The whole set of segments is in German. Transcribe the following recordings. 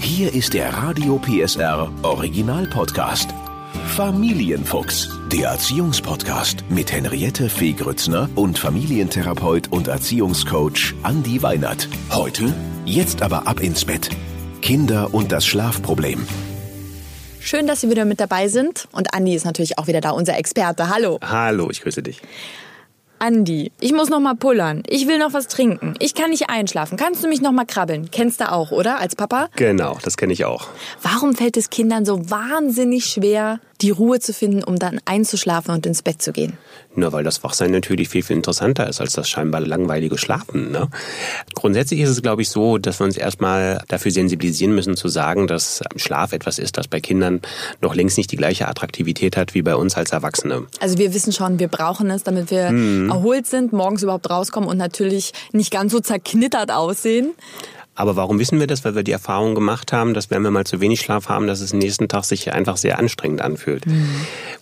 Hier ist der Radio PSR Original Podcast. Familienfuchs, der Erziehungspodcast mit Henriette Fee Grützner und Familientherapeut und Erziehungscoach Andi Weinert. Heute, jetzt aber ab ins Bett. Kinder und das Schlafproblem. Schön, dass Sie wieder mit dabei sind. Und Andi ist natürlich auch wieder da, unser Experte. Hallo. Hallo, ich grüße dich. Andi, ich muss noch mal pullern. Ich will noch was trinken. Ich kann nicht einschlafen. Kannst du mich noch mal krabbeln? Kennst du auch, oder? Als Papa? Genau, das kenne ich auch. Warum fällt es Kindern so wahnsinnig schwer, die Ruhe zu finden, um dann einzuschlafen und ins Bett zu gehen? Nur weil das Wachsein natürlich viel, viel interessanter ist als das scheinbar langweilige Schlafen. Ne? Grundsätzlich ist es, glaube ich, so, dass wir uns erstmal dafür sensibilisieren müssen, zu sagen, dass Schlaf etwas ist, das bei Kindern noch längst nicht die gleiche Attraktivität hat wie bei uns als Erwachsene. Also wir wissen schon, wir brauchen es, damit wir mhm. erholt sind, morgens überhaupt rauskommen und natürlich nicht ganz so zerknittert aussehen. Aber warum wissen wir das? Weil wir die Erfahrung gemacht haben, dass wenn wir mal zu wenig Schlaf haben, dass es den nächsten Tag sich einfach sehr anstrengend anfühlt. Mhm.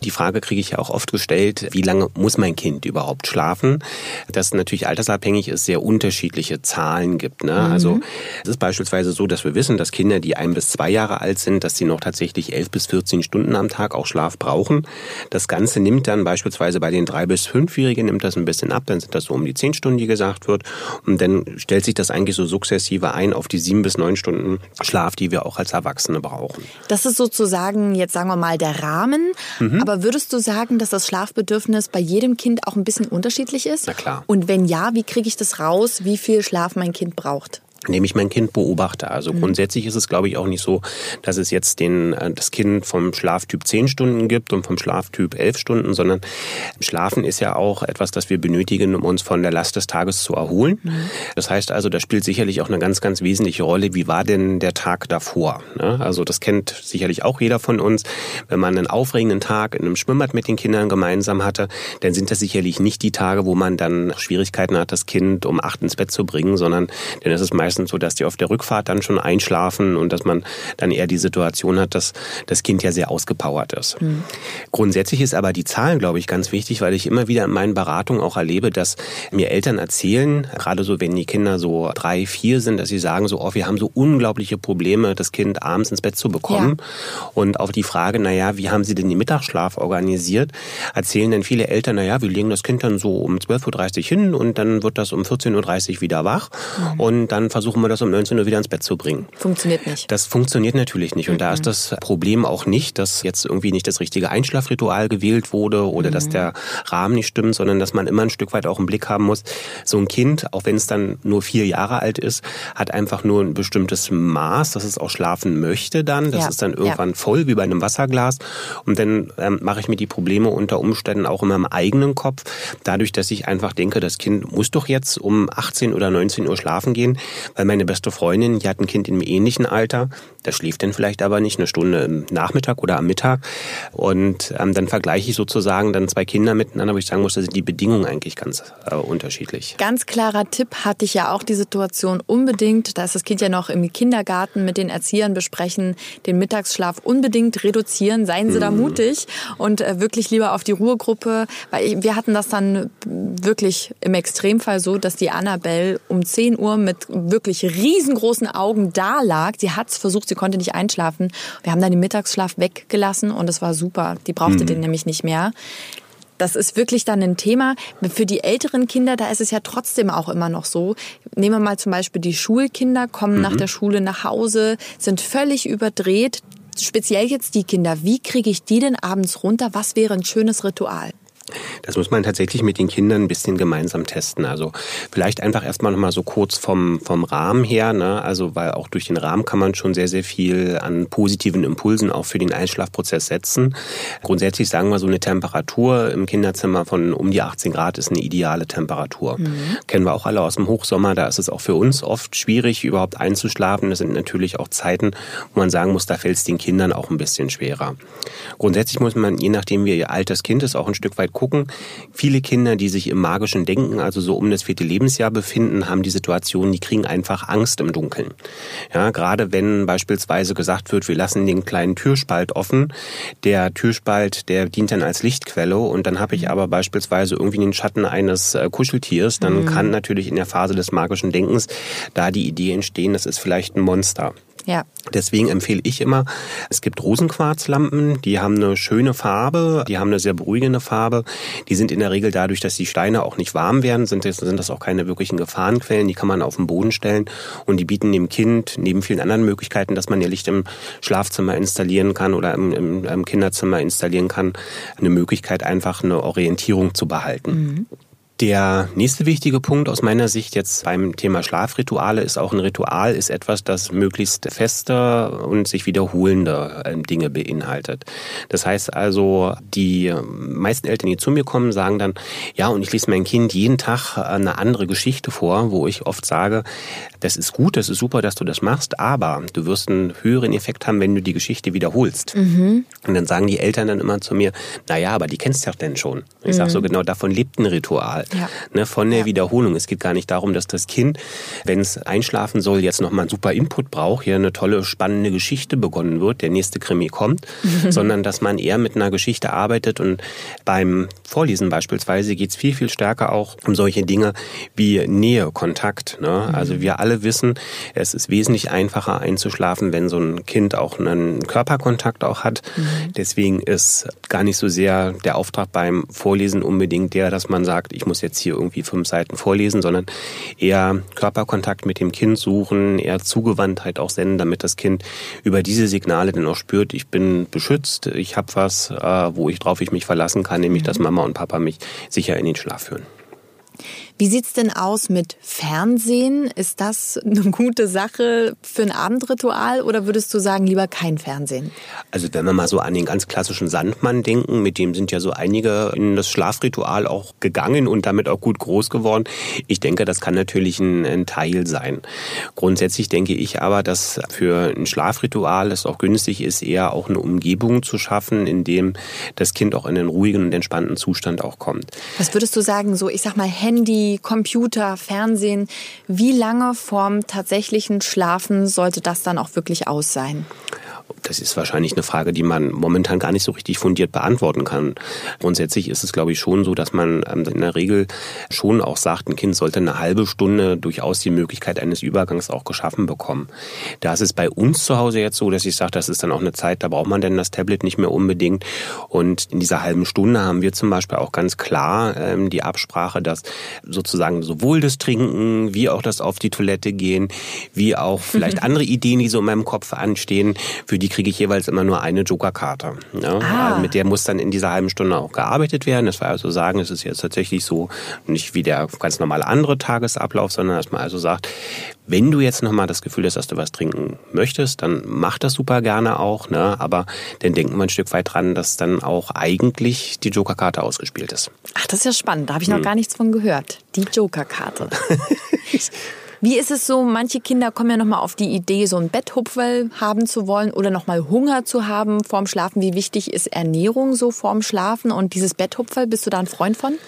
Die Frage kriege ich ja auch oft gestellt, wie lange muss mein Kind überhaupt schlafen? Dass natürlich altersabhängig ist, sehr unterschiedliche Zahlen gibt. Ne? Mhm. Also es ist beispielsweise so, dass wir wissen, dass Kinder, die ein bis zwei Jahre alt sind, dass sie noch tatsächlich elf bis 14 Stunden am Tag auch Schlaf brauchen. Das Ganze nimmt dann beispielsweise bei den drei bis fünfjährigen nimmt das ein bisschen ab, dann sind das so um die zehn Stunden, die gesagt wird. Und dann stellt sich das eigentlich so sukzessive ein, rein auf die sieben bis neun Stunden Schlaf, die wir auch als Erwachsene brauchen. Das ist sozusagen jetzt sagen wir mal der Rahmen. Mhm. Aber würdest du sagen, dass das Schlafbedürfnis bei jedem Kind auch ein bisschen unterschiedlich ist? Na klar. Und wenn ja, wie kriege ich das raus, wie viel Schlaf mein Kind braucht? Indem ich mein Kind beobachte. Also mhm. grundsätzlich ist es, glaube ich, auch nicht so, dass es jetzt den, äh, das Kind vom Schlaftyp 10 Stunden gibt und vom Schlaftyp 11 Stunden, sondern Schlafen ist ja auch etwas, das wir benötigen, um uns von der Last des Tages zu erholen. Mhm. Das heißt also, da spielt sicherlich auch eine ganz, ganz wesentliche Rolle, wie war denn der Tag davor? Ne? Also das kennt sicherlich auch jeder von uns. Wenn man einen aufregenden Tag in einem Schwimmbad mit den Kindern gemeinsam hatte, dann sind das sicherlich nicht die Tage, wo man dann Schwierigkeiten hat, das Kind um acht ins Bett zu bringen, sondern dann ist es meistens so, dass die auf der Rückfahrt dann schon einschlafen und dass man dann eher die Situation hat, dass das Kind ja sehr ausgepowert ist. Mhm. Grundsätzlich ist aber die Zahlen, glaube ich, ganz wichtig, weil ich immer wieder in meinen Beratungen auch erlebe, dass mir Eltern erzählen, gerade so, wenn die Kinder so drei, vier sind, dass sie sagen so, oh, wir haben so unglaubliche Probleme, das Kind abends ins Bett zu bekommen. Ja. Und auf die Frage, naja, wie haben sie denn den Mittagsschlaf organisiert, erzählen dann viele Eltern, naja, wir legen das Kind dann so um 12.30 Uhr hin und dann wird das um 14.30 Uhr wieder wach. Mhm. Und dann versuchen versuchen wir das um 19 Uhr wieder ins Bett zu bringen. Funktioniert nicht. Das funktioniert natürlich nicht. Und mhm. da ist mhm. das Problem auch nicht, dass jetzt irgendwie nicht das richtige Einschlafritual gewählt wurde oder mhm. dass der Rahmen nicht stimmt, sondern dass man immer ein Stück weit auch im Blick haben muss. So ein Kind, auch wenn es dann nur vier Jahre alt ist, hat einfach nur ein bestimmtes Maß, dass es auch schlafen möchte dann. Das ja. ist dann irgendwann ja. voll wie bei einem Wasserglas. Und dann ähm, mache ich mir die Probleme unter Umständen auch in meinem eigenen Kopf. Dadurch, dass ich einfach denke, das Kind muss doch jetzt um 18 oder 19 Uhr schlafen gehen, weil meine beste Freundin, die hat ein Kind im ähnlichen Alter, das schläft dann vielleicht aber nicht eine Stunde im Nachmittag oder am Mittag. Und ähm, dann vergleiche ich sozusagen dann zwei Kinder miteinander, wo ich sagen muss, da sind die Bedingungen eigentlich ganz äh, unterschiedlich. Ganz klarer Tipp hatte ich ja auch die Situation unbedingt, da ist das Kind ja noch im Kindergarten mit den Erziehern besprechen, den Mittagsschlaf unbedingt reduzieren. Seien Sie mhm. da mutig und äh, wirklich lieber auf die Ruhegruppe, weil ich, wir hatten das dann wirklich im Extremfall so, dass die Annabelle um 10 Uhr mit wirklich wirklich riesengroßen Augen da lag. Sie hat es versucht, sie konnte nicht einschlafen. Wir haben dann den Mittagsschlaf weggelassen und es war super. Die brauchte mhm. den nämlich nicht mehr. Das ist wirklich dann ein Thema. Für die älteren Kinder, da ist es ja trotzdem auch immer noch so. Nehmen wir mal zum Beispiel die Schulkinder, kommen mhm. nach der Schule nach Hause, sind völlig überdreht. Speziell jetzt die Kinder. Wie kriege ich die denn abends runter? Was wäre ein schönes Ritual? Das muss man tatsächlich mit den Kindern ein bisschen gemeinsam testen. Also vielleicht einfach erstmal nochmal so kurz vom, vom Rahmen her, ne? Also weil auch durch den Rahmen kann man schon sehr, sehr viel an positiven Impulsen auch für den Einschlafprozess setzen. Grundsätzlich sagen wir so eine Temperatur im Kinderzimmer von um die 18 Grad ist eine ideale Temperatur. Mhm. Kennen wir auch alle aus dem Hochsommer, da ist es auch für uns oft schwierig, überhaupt einzuschlafen. Das sind natürlich auch Zeiten, wo man sagen muss, da fällt es den Kindern auch ein bisschen schwerer. Grundsätzlich muss man, je nachdem wie ihr altes Kind ist, auch ein Stück weit gucken. Viele Kinder, die sich im magischen Denken, also so um das vierte Lebensjahr befinden, haben die Situation, die kriegen einfach Angst im Dunkeln. Ja, gerade wenn beispielsweise gesagt wird, wir lassen den kleinen Türspalt offen. Der Türspalt, der dient dann als Lichtquelle und dann habe ich aber beispielsweise irgendwie den Schatten eines äh, Kuscheltiers, dann mhm. kann natürlich in der Phase des magischen Denkens da die Idee entstehen, das ist vielleicht ein Monster. Ja. Deswegen empfehle ich immer, es gibt Rosenquarzlampen, die haben eine schöne Farbe, die haben eine sehr beruhigende Farbe. Die sind in der Regel dadurch, dass die Steine auch nicht warm werden, sind das, sind das auch keine wirklichen Gefahrenquellen. Die kann man auf den Boden stellen und die bieten dem Kind neben vielen anderen Möglichkeiten, dass man ihr Licht im Schlafzimmer installieren kann oder im, im, im Kinderzimmer installieren kann, eine Möglichkeit einfach eine Orientierung zu behalten. Mhm. Der nächste wichtige Punkt aus meiner Sicht jetzt beim Thema Schlafrituale ist auch ein Ritual ist etwas, das möglichst feste und sich wiederholende ähm, Dinge beinhaltet. Das heißt also, die meisten Eltern, die zu mir kommen, sagen dann, ja, und ich lese mein Kind jeden Tag eine andere Geschichte vor, wo ich oft sage, das ist gut, das ist super, dass du das machst, aber du wirst einen höheren Effekt haben, wenn du die Geschichte wiederholst. Mhm. Und dann sagen die Eltern dann immer zu mir, na ja, aber die kennst du ja denn schon. Ich mhm. sage so, genau davon lebt ein Ritual ja. ne, von der ja. Wiederholung. Es geht gar nicht darum, dass das Kind, wenn es einschlafen soll, jetzt nochmal einen super Input braucht, hier eine tolle, spannende Geschichte begonnen wird, der nächste Krimi kommt, sondern dass man eher mit einer Geschichte arbeitet und beim Vorlesen beispielsweise geht es viel, viel stärker auch um solche Dinge wie Nähe, Kontakt. Ne? Also mhm. wir alle wissen, es ist wesentlich einfacher einzuschlafen, wenn so ein Kind auch einen Körperkontakt auch hat. Mhm. Deswegen ist gar nicht so sehr der Auftrag beim Vorlesen unbedingt der, dass man sagt, ich muss muss jetzt hier irgendwie fünf Seiten vorlesen, sondern eher Körperkontakt mit dem Kind suchen, eher Zugewandtheit auch senden, damit das Kind über diese Signale dann auch spürt, ich bin beschützt, ich habe was, äh, wo ich drauf ich mich verlassen kann, nämlich dass mhm. Mama und Papa mich sicher in den Schlaf führen. Wie sieht's denn aus mit Fernsehen? Ist das eine gute Sache für ein Abendritual oder würdest du sagen, lieber kein Fernsehen? Also wenn wir mal so an den ganz klassischen Sandmann denken, mit dem sind ja so einige in das Schlafritual auch gegangen und damit auch gut groß geworden. Ich denke, das kann natürlich ein, ein Teil sein. Grundsätzlich denke ich aber, dass für ein Schlafritual es auch günstig ist, eher auch eine Umgebung zu schaffen, in dem das Kind auch in einen ruhigen und entspannten Zustand auch kommt. Was würdest du sagen, so ich sag mal Handy, Computer, Fernsehen, wie lange vorm tatsächlichen Schlafen sollte das dann auch wirklich aus sein? Das ist wahrscheinlich eine Frage, die man momentan gar nicht so richtig fundiert beantworten kann. Grundsätzlich ist es, glaube ich, schon so, dass man ähm, in der Regel schon auch sagt, ein Kind sollte eine halbe Stunde durchaus die Möglichkeit eines Übergangs auch geschaffen bekommen. Da ist es bei uns zu Hause jetzt so, dass ich sage, das ist dann auch eine Zeit, da braucht man denn das Tablet nicht mehr unbedingt. Und in dieser halben Stunde haben wir zum Beispiel auch ganz klar ähm, die Absprache, dass sozusagen sowohl das Trinken wie auch das auf die Toilette gehen, wie auch vielleicht andere Ideen, die so in meinem Kopf anstehen, für für die kriege ich jeweils immer nur eine Joker-Karte. Ja? Ah. Mit der muss dann in dieser halben Stunde auch gearbeitet werden. Das war also sagen, es ist jetzt tatsächlich so nicht wie der ganz normale andere Tagesablauf, sondern dass man also sagt, wenn du jetzt nochmal das Gefühl hast, dass du was trinken möchtest, dann mach das super gerne auch. Ne? Aber dann denken wir ein Stück weit dran, dass dann auch eigentlich die Joker-Karte ausgespielt ist. Ach, das ist ja spannend. Da habe ich noch hm. gar nichts von gehört. Die Joker-Karte. Wie ist es so, manche Kinder kommen ja nochmal auf die Idee, so ein Betthupferl haben zu wollen oder nochmal Hunger zu haben vorm Schlafen. Wie wichtig ist Ernährung so vorm Schlafen und dieses Betthupferl, bist du da ein Freund von?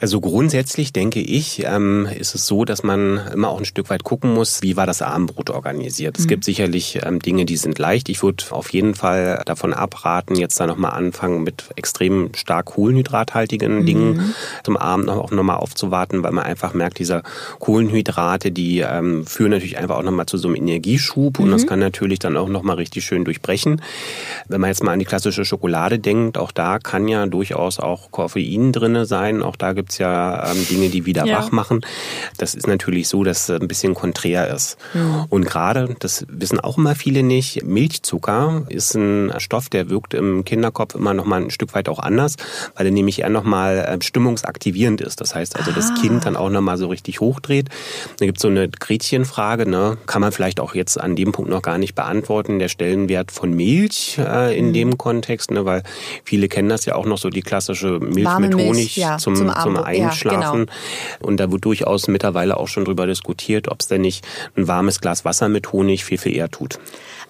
Also grundsätzlich denke ich, ähm, ist es so, dass man immer auch ein Stück weit gucken muss, wie war das Abendbrot organisiert. Es mhm. gibt sicherlich ähm, Dinge, die sind leicht. Ich würde auf jeden Fall davon abraten, jetzt da nochmal anfangen mit extrem stark kohlenhydrathaltigen mhm. Dingen zum Abend noch, auch nochmal aufzuwarten, weil man einfach merkt, diese Kohlenhydrate, die ähm, führen natürlich einfach auch nochmal zu so einem Energieschub mhm. und das mhm. kann natürlich dann auch nochmal richtig schön durchbrechen. Wenn man jetzt mal an die klassische Schokolade denkt, auch da kann ja durchaus auch Koffein drinne sein. Auch da gibt gibt es ja ähm, Dinge, die wieder ja. wach machen. Das ist natürlich so, dass es ein bisschen konträr ist. Mhm. Und gerade, das wissen auch immer viele nicht, Milchzucker ist ein Stoff, der wirkt im Kinderkopf immer noch mal ein Stück weit auch anders, weil er nämlich eher noch mal äh, stimmungsaktivierend ist. Das heißt also, ah. das Kind dann auch noch mal so richtig hochdreht. Da gibt es so eine Gretchenfrage, ne? kann man vielleicht auch jetzt an dem Punkt noch gar nicht beantworten, der Stellenwert von Milch äh, in mhm. dem Kontext, ne? weil viele kennen das ja auch noch so die klassische Milch Warme mit Honig ja, zum, zum, zum Einschlafen. Ja, genau. Und da wird durchaus mittlerweile auch schon drüber diskutiert, ob es denn nicht ein warmes Glas Wasser mit Honig viel, viel eher tut.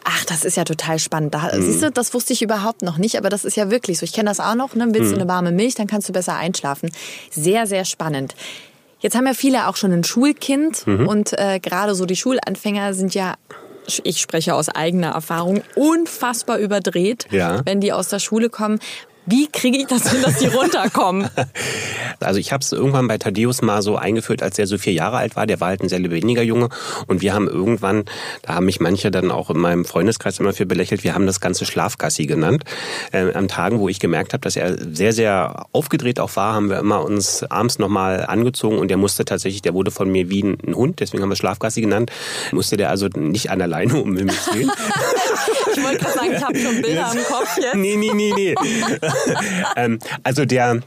Ach, das ist ja total spannend. Da, mhm. Siehst du, das wusste ich überhaupt noch nicht, aber das ist ja wirklich so. Ich kenne das auch noch. Ne? Willst mhm. du eine warme Milch, dann kannst du besser einschlafen. Sehr, sehr spannend. Jetzt haben ja viele auch schon ein Schulkind mhm. und äh, gerade so die Schulanfänger sind ja ich spreche aus eigener Erfahrung, unfassbar überdreht, ja. wenn die aus der Schule kommen. Wie kriege ich das hin, dass die runterkommen? Also ich habe es irgendwann bei Thaddeus mal so eingeführt, als er so vier Jahre alt war. Der war halt ein sehr lebendiger Junge. Und wir haben irgendwann, da haben mich manche dann auch in meinem Freundeskreis immer für belächelt, wir haben das Ganze Schlafgassi genannt. Äh, an Tagen, wo ich gemerkt habe, dass er sehr, sehr aufgedreht auch war, haben wir immer uns abends nochmal angezogen und der musste tatsächlich, der wurde von mir wie ein Hund, deswegen haben wir Schlafgassi genannt, musste der also nicht an der Leine um mich gehen. ich wollte gerade sagen, ich habe schon Bilder im Kopf jetzt. Nee, nee, nee, nee. ähm, also der,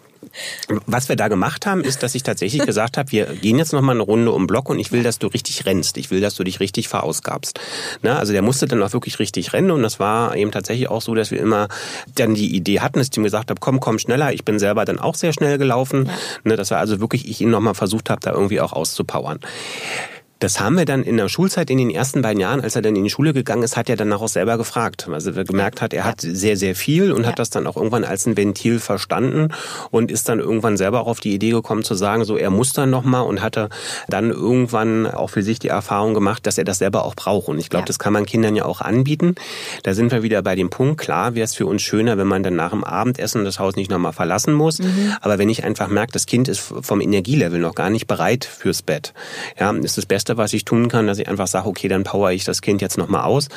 was wir da gemacht haben, ist, dass ich tatsächlich gesagt habe, wir gehen jetzt noch mal eine Runde um Block und ich will, dass du richtig rennst. Ich will, dass du dich richtig verausgabst. Ne? Also der musste dann auch wirklich richtig rennen und das war eben tatsächlich auch so, dass wir immer dann die Idee hatten, dass ich ihm gesagt habe, komm, komm schneller. Ich bin selber dann auch sehr schnell gelaufen. Ja. Ne? Dass wir also wirklich, ich ihn noch mal versucht habe, da irgendwie auch auszupowern. Das haben wir dann in der Schulzeit in den ersten beiden Jahren, als er dann in die Schule gegangen ist, hat er danach auch selber gefragt. Also er gemerkt hat, er hat sehr, sehr viel und ja. hat das dann auch irgendwann als ein Ventil verstanden und ist dann irgendwann selber auch auf die Idee gekommen zu sagen, so er muss dann nochmal und hatte dann irgendwann auch für sich die Erfahrung gemacht, dass er das selber auch braucht. Und ich glaube, ja. das kann man Kindern ja auch anbieten. Da sind wir wieder bei dem Punkt, klar wäre es für uns schöner, wenn man dann nach dem Abendessen das Haus nicht nochmal verlassen muss. Mhm. Aber wenn ich einfach merke, das Kind ist vom Energielevel noch gar nicht bereit fürs Bett, ja, ist das Beste, Beste, was ich tun kann, dass ich einfach sage, okay, dann power ich das Kind jetzt nochmal aus.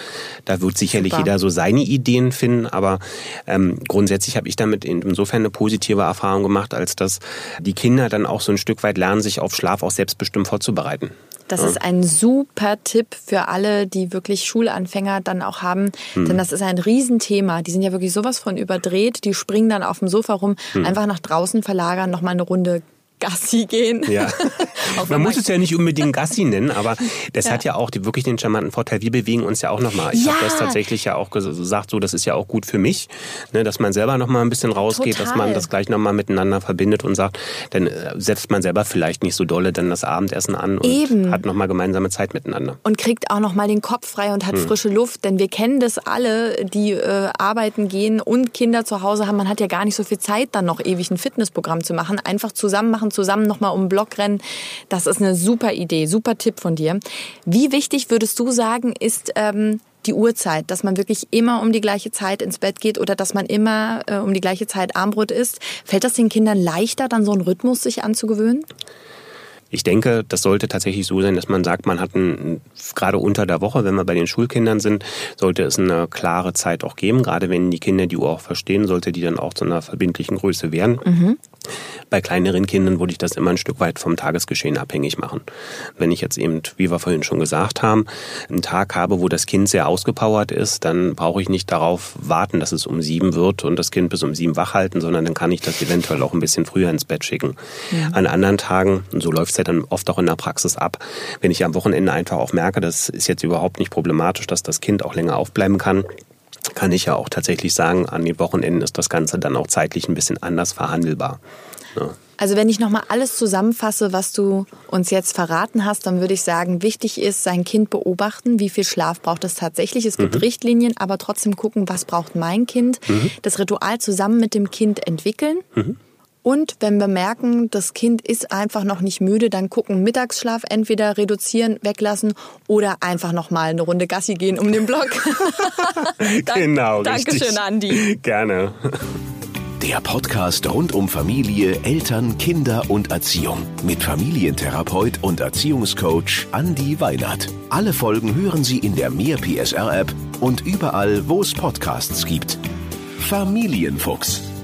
Da wird sicherlich Super. jeder so seine Ideen finden, aber ähm, grundsätzlich habe ich damit insofern eine positive Erfahrung gemacht, als dass die Kinder dann auch so ein Stück weit lernen, sich auf Schlaf auch selbstbestimmt vorzubereiten. Das ja. ist ein super Tipp für alle, die wirklich Schulanfänger dann auch haben. Hm. Denn das ist ein Riesenthema. Die sind ja wirklich sowas von überdreht. Die springen dann auf dem Sofa rum, hm. einfach nach draußen verlagern, nochmal eine Runde Gassi gehen. Ja. man muss es ja nicht unbedingt Gassi nennen, aber das ja. hat ja auch die, wirklich den charmanten Vorteil. Wir bewegen uns ja auch nochmal. Ich ja. habe das tatsächlich ja auch gesagt, so das ist ja auch gut für mich, ne, dass man selber nochmal ein bisschen rausgeht, Total. dass man das gleich nochmal miteinander verbindet und sagt, dann äh, setzt man selber vielleicht nicht so dolle dann das Abendessen an und Eben. hat nochmal gemeinsame Zeit miteinander. Und kriegt auch nochmal den Kopf frei und hat hm. frische Luft, denn wir kennen das alle, die äh, arbeiten gehen und Kinder zu Hause haben. Man hat ja gar nicht so viel Zeit, dann noch ewig ein Fitnessprogramm zu machen. Einfach zusammen machen, zusammen nochmal um den Block rennen. Das ist eine super Idee, super Tipp von dir. Wie wichtig würdest du sagen, ist ähm, die Uhrzeit, dass man wirklich immer um die gleiche Zeit ins Bett geht oder dass man immer äh, um die gleiche Zeit Armbrot isst. Fällt das den Kindern leichter, dann so einen Rhythmus sich anzugewöhnen? Ich denke, das sollte tatsächlich so sein, dass man sagt, man hat ein, gerade unter der Woche, wenn wir bei den Schulkindern sind, sollte es eine klare Zeit auch geben. Gerade wenn die Kinder die Uhr auch verstehen, sollte die dann auch zu einer verbindlichen Größe werden. Mhm. Bei kleineren Kindern würde ich das immer ein Stück weit vom Tagesgeschehen abhängig machen. Wenn ich jetzt eben, wie wir vorhin schon gesagt haben, einen Tag habe, wo das Kind sehr ausgepowert ist, dann brauche ich nicht darauf warten, dass es um sieben wird und das Kind bis um sieben wach halten, sondern dann kann ich das eventuell auch ein bisschen früher ins Bett schicken. Ja. An anderen Tagen, und so läuft es ja dann oft auch in der Praxis ab, wenn ich am Wochenende einfach auch merke, das ist jetzt überhaupt nicht problematisch, dass das Kind auch länger aufbleiben kann, kann ich ja auch tatsächlich sagen, an den Wochenenden ist das Ganze dann auch zeitlich ein bisschen anders verhandelbar. Ja. Also wenn ich nochmal alles zusammenfasse, was du uns jetzt verraten hast, dann würde ich sagen, wichtig ist, sein Kind beobachten, wie viel Schlaf braucht es tatsächlich. Es gibt mhm. Richtlinien, aber trotzdem gucken, was braucht mein Kind. Mhm. Das Ritual zusammen mit dem Kind entwickeln. Mhm. Und wenn wir merken, das Kind ist einfach noch nicht müde, dann gucken, Mittagsschlaf entweder reduzieren, weglassen oder einfach noch mal eine Runde Gassi gehen um den Block. genau, Dankeschön, richtig. Andi. Gerne. Der Podcast rund um Familie, Eltern, Kinder und Erziehung mit Familientherapeut und Erziehungscoach Andi Weinert. Alle Folgen hören Sie in der Mehr PSR App und überall, wo es Podcasts gibt. Familienfuchs